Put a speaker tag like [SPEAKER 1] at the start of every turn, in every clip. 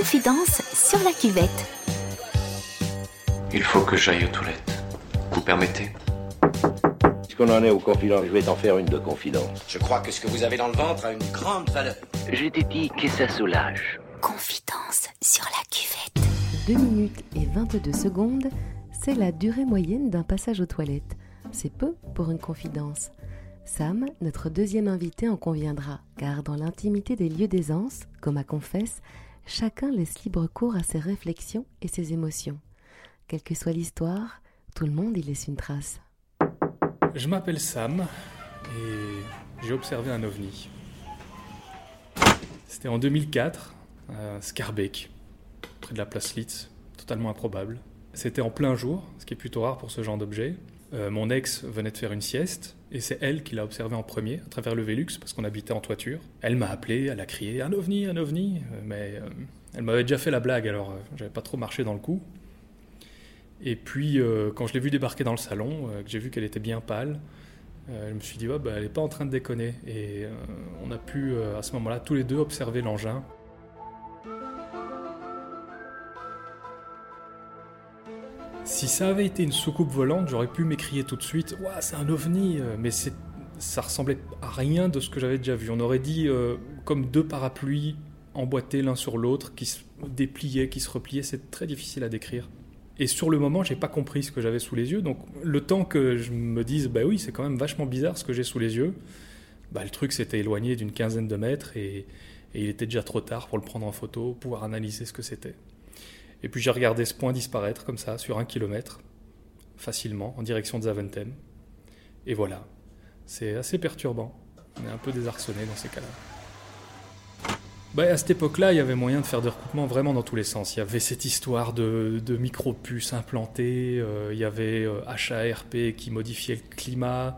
[SPEAKER 1] Confidence sur la cuvette.
[SPEAKER 2] Il faut que j'aille aux toilettes. Vous permettez?
[SPEAKER 3] Puisqu'on en est aux confidences, je vais t'en faire une de confidence.
[SPEAKER 4] Je crois que ce que vous avez dans le ventre a une grande valeur.
[SPEAKER 5] Je t'ai dit que ça soulage.
[SPEAKER 1] Confidence sur la cuvette.
[SPEAKER 6] 2 minutes et 22 secondes, c'est la durée moyenne d'un passage aux toilettes. C'est peu pour une confidence. Sam, notre deuxième invité, en conviendra, car dans l'intimité des lieux d'aisance, comme à Confesse, chacun laisse libre cours à ses réflexions et ses émotions. Quelle que soit l'histoire, tout le monde y laisse une trace.
[SPEAKER 7] Je m'appelle Sam et j'ai observé un ovni. C'était en 2004, à Scarbeck, près de la place Litz, totalement improbable. C'était en plein jour, ce qui est plutôt rare pour ce genre d'objet. Euh, mon ex venait de faire une sieste et c'est elle qui l'a observé en premier à travers le Velux parce qu'on habitait en toiture. Elle m'a appelé, elle a crié un ovni, un ovni, euh, mais euh, elle m'avait déjà fait la blague alors j'avais pas trop marché dans le coup. Et puis quand je l'ai vue débarquer dans le salon, que j'ai vu qu'elle était bien pâle, je me suis dit bah, elle est pas en train de déconner et on a pu à ce moment-là tous les deux observer l'engin. Si ça avait été une soucoupe volante, j'aurais pu m'écrier tout de suite Ouah, c'est un ovni Mais ça ressemblait à rien de ce que j'avais déjà vu. On aurait dit euh, comme deux parapluies emboîtés l'un sur l'autre, qui se dépliaient, qui se repliaient. C'est très difficile à décrire. Et sur le moment, j'ai pas compris ce que j'avais sous les yeux. Donc, le temps que je me dise, bah oui, c'est quand même vachement bizarre ce que j'ai sous les yeux, bah, le truc s'était éloigné d'une quinzaine de mètres et, et il était déjà trop tard pour le prendre en photo, pouvoir analyser ce que c'était. Et puis j'ai regardé ce point disparaître comme ça, sur un kilomètre, facilement, en direction de Zaventem. Et voilà, c'est assez perturbant. On est un peu désarçonné dans ces cas-là. Bah, à cette époque-là, il y avait moyen de faire des recoupements vraiment dans tous les sens. Il y avait cette histoire de, micro-puces implantées, euh, il y avait euh, HARP qui modifiait le climat,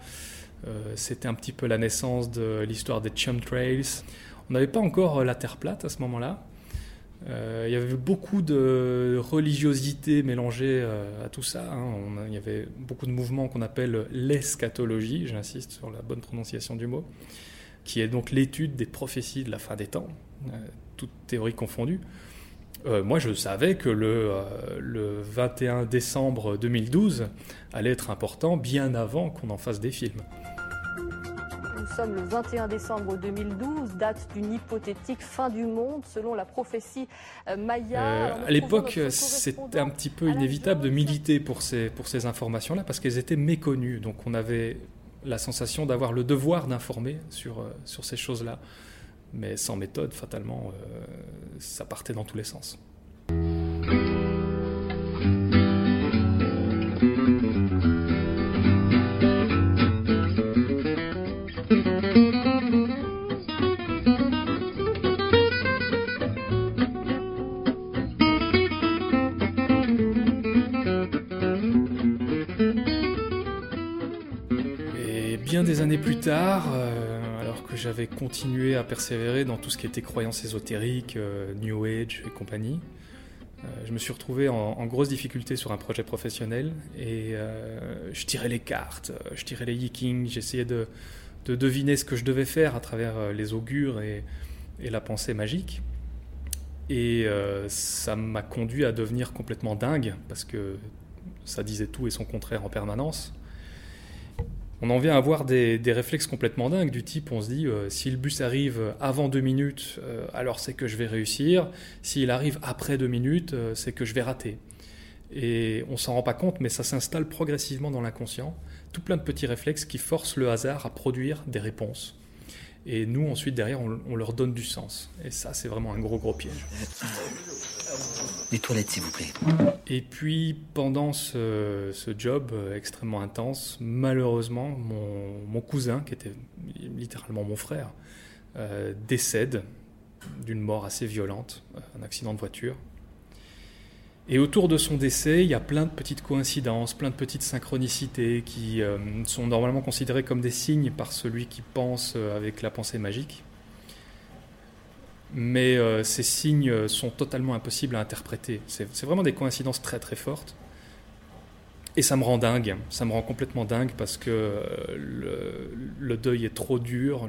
[SPEAKER 7] euh, c'était un petit peu la naissance de l'histoire des chemtrails. On n'avait pas encore la Terre plate à ce moment-là, euh, il y avait beaucoup de religiosité mélangée euh, à tout ça. Hein. il y avait beaucoup de mouvements qu'on appelle l'eschatologie, j'insiste sur la bonne prononciation du mot, qui est donc l'étude des prophéties de la fin des temps, euh, toutes théories confondues. moi, je savais que le 21 décembre 2012 allait être important bien avant qu'on en fasse des films.
[SPEAKER 8] Nous sommes le 21 décembre 2012, date d'une hypothétique fin du monde selon la prophétie euh, Maya.
[SPEAKER 7] Euh, à l'époque, c'était un petit peu inévitable de militer pour ces, pour ces informations-là parce qu'elles étaient méconnues. Donc on avait la sensation d'avoir le devoir d'informer sur, euh, sur ces choses-là. Mais sans méthode, fatalement, ça partait dans tous les sens. Des années plus tard, euh, alors que j'avais continué à persévérer dans tout ce qui était croyances ésotériques, euh, New Age et compagnie, euh, je me suis retrouvé en, grosse difficulté sur un projet professionnel et je tirais les cartes, je tirais les yikings, j'essayais de, deviner ce que je devais faire à travers les augures et la pensée magique. Et ça m'a conduit à devenir complètement dingue parce que ça disait tout et son contraire en permanence on en vient à avoir des, réflexes complètement dingues, du type on se dit euh, si le bus arrive avant deux minutes, euh, alors c'est que je vais réussir, s'il arrive après deux minutes, euh, c'est que je vais rater. Et on s'en rend pas compte, mais ça s'installe progressivement dans l'inconscient, tout plein de petits réflexes qui forcent le hasard à produire des réponses. Et nous, ensuite, derrière, on, leur donne du sens. Et ça, c'est vraiment un gros, gros piège.
[SPEAKER 5] Les toilettes, s'il vous plaît.
[SPEAKER 7] Et puis, pendant ce, job euh, extrêmement intense, malheureusement, mon, cousin, qui était littéralement mon frère, euh, décède d'une mort assez violente, euh, un accident de voiture. Et autour de son décès, il y a plein de petites coïncidences, plein de petites synchronicités qui euh, sont normalement considérées comme des signes par celui qui pense euh, avec la pensée magique. Mais euh, ces signes sont totalement impossibles à interpréter. C'est vraiment des coïncidences très très fortes. Et ça me rend dingue, ça me rend complètement dingue parce que le, deuil est trop dur,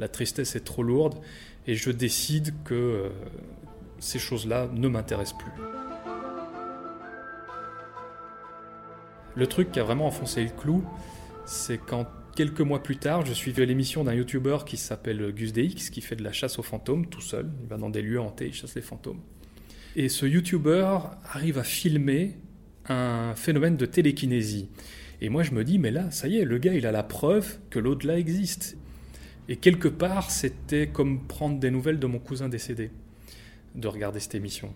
[SPEAKER 7] la tristesse est trop lourde, et je décide que ces choses-là ne m'intéressent plus. Le truc qui a vraiment enfoncé le clou, c'est quand quelques mois plus tard, je suivais l'émission d'un youtubeur qui s'appelle Gus DX, qui fait de la chasse aux fantômes tout seul. Il va dans des lieux hantés, il chasse les fantômes. Et ce youtubeur arrive à filmer un phénomène de télékinésie. Et moi, je me dis, mais là, ça y est, le gars, il a la preuve que l'au-delà existe. Et quelque part, c'était comme prendre des nouvelles de mon cousin décédé, de regarder cette émission.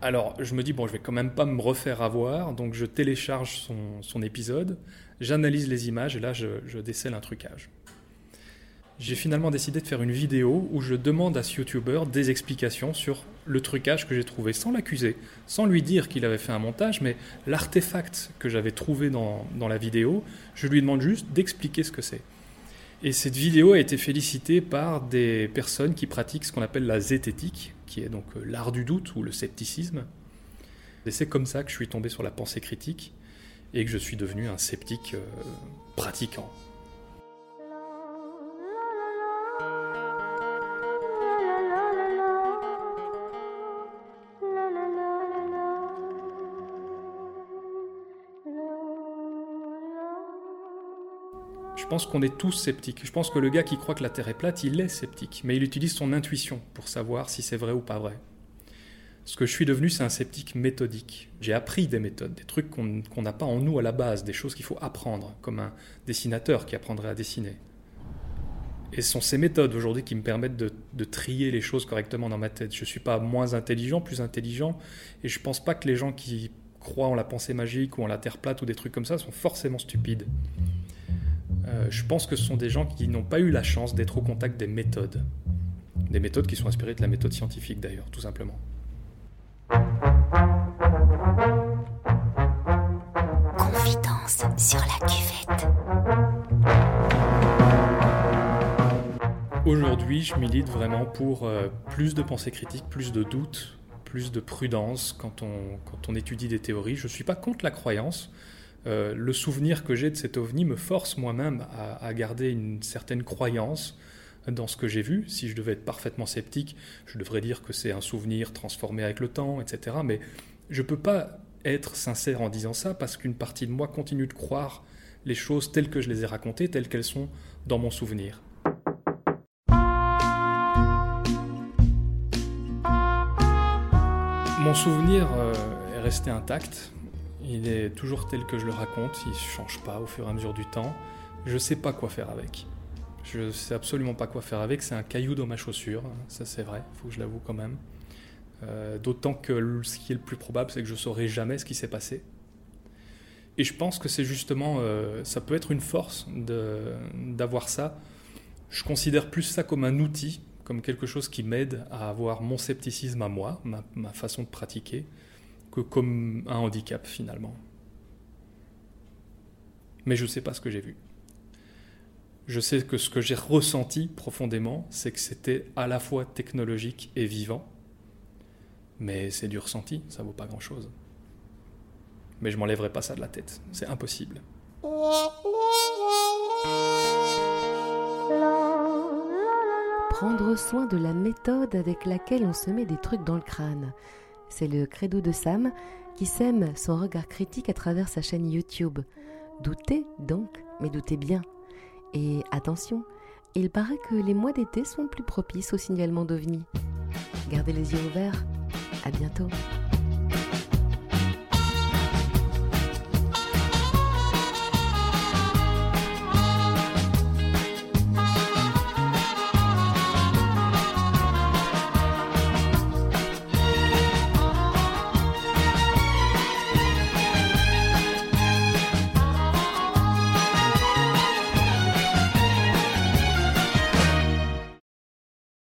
[SPEAKER 7] Alors, je me dis, bon, je vais quand même pas me refaire avoir, donc je télécharge son, épisode, j'analyse les images, et là, je, décèle un trucage. J'ai finalement décidé de faire une vidéo où je demande à ce YouTuber des explications sur le trucage que j'ai trouvé, sans l'accuser, sans lui dire qu'il avait fait un montage, mais l'artefact que j'avais trouvé dans, dans la vidéo, je lui demande juste d'expliquer ce que c'est. Et cette vidéo a été félicitée par des personnes qui pratiquent ce qu'on appelle la zététique, qui est donc euh, l'art du doute ou le scepticisme. Et c'est comme ça que je suis tombé sur la pensée critique et que je suis devenu un sceptique euh, pratiquant. Pense qu'on est tous sceptiques. Je pense que le gars qui croit que la Terre est plate, il est sceptique, mais il utilise son intuition pour savoir si c'est vrai ou pas vrai. Ce que je suis devenu, c'est un sceptique méthodique. J'ai appris des méthodes, des trucs qu'on n'a pas en nous à la base, des choses qu'il faut apprendre, comme un dessinateur qui apprendrait à dessiner. Et ce sont ces méthodes aujourd'hui qui me permettent de, de, trier les choses correctement dans ma tête. Je ne suis pas moins intelligent, plus intelligent, et je ne pense pas que les gens qui croient en la pensée magique ou en la Terre plate ou des trucs comme ça sont forcément stupides. Euh, je pense que ce sont des gens qui n'ont pas eu la chance d'être au contact des méthodes. Des méthodes qui sont inspirées de la méthode scientifique d'ailleurs, tout simplement.
[SPEAKER 1] Confidence sur la cuvette.
[SPEAKER 7] Aujourd'hui, je milite vraiment pour euh, plus de pensée critique, plus de doute, plus de prudence quand on, quand on étudie des théories. Je ne suis pas contre la croyance. Euh, le souvenir que j'ai de cet ovni me force moi-même à, garder une certaine croyance dans ce que j'ai vu. Si je devais être parfaitement sceptique, je devrais dire que c'est un souvenir transformé avec le temps, etc. Mais je ne peux pas être sincère en disant ça parce qu'une partie de moi continue de croire les choses telles que je les ai racontées, telles qu'elles sont dans mon souvenir. Mon souvenir euh, est resté intact. Il est toujours tel que je le raconte, il ne change pas au fur et à mesure du temps. Je ne sais pas quoi faire avec. Je ne sais absolument pas quoi faire avec. C'est un caillou dans ma chaussure, ça c'est vrai, faut que je l'avoue quand même. Euh, d'autant que ce qui est le plus probable, c'est que je ne saurai jamais ce qui s'est passé. Et je pense que c'est justement, euh, ça peut être une force d'avoir ça. Je considère plus ça comme un outil, comme quelque chose qui m'aide à avoir mon scepticisme à moi, ma façon de pratiquer comme un handicap finalement. Mais je ne sais pas ce que j'ai vu. Je sais que ce que j'ai ressenti profondément, c'est que c'était à la fois technologique et vivant. Mais c'est du ressenti, ça vaut pas grand-chose. Mais je m'enlèverai pas ça de la tête, c'est impossible.
[SPEAKER 6] Prendre soin de la méthode avec laquelle on se met des trucs dans le crâne. C'est le credo de Sam qui sème son regard critique à travers sa chaîne YouTube. Doutez donc, mais doutez bien. Et attention, il paraît que les mois d'été sont plus propices au signalement d'OVNI. Gardez les yeux ouverts. À bientôt.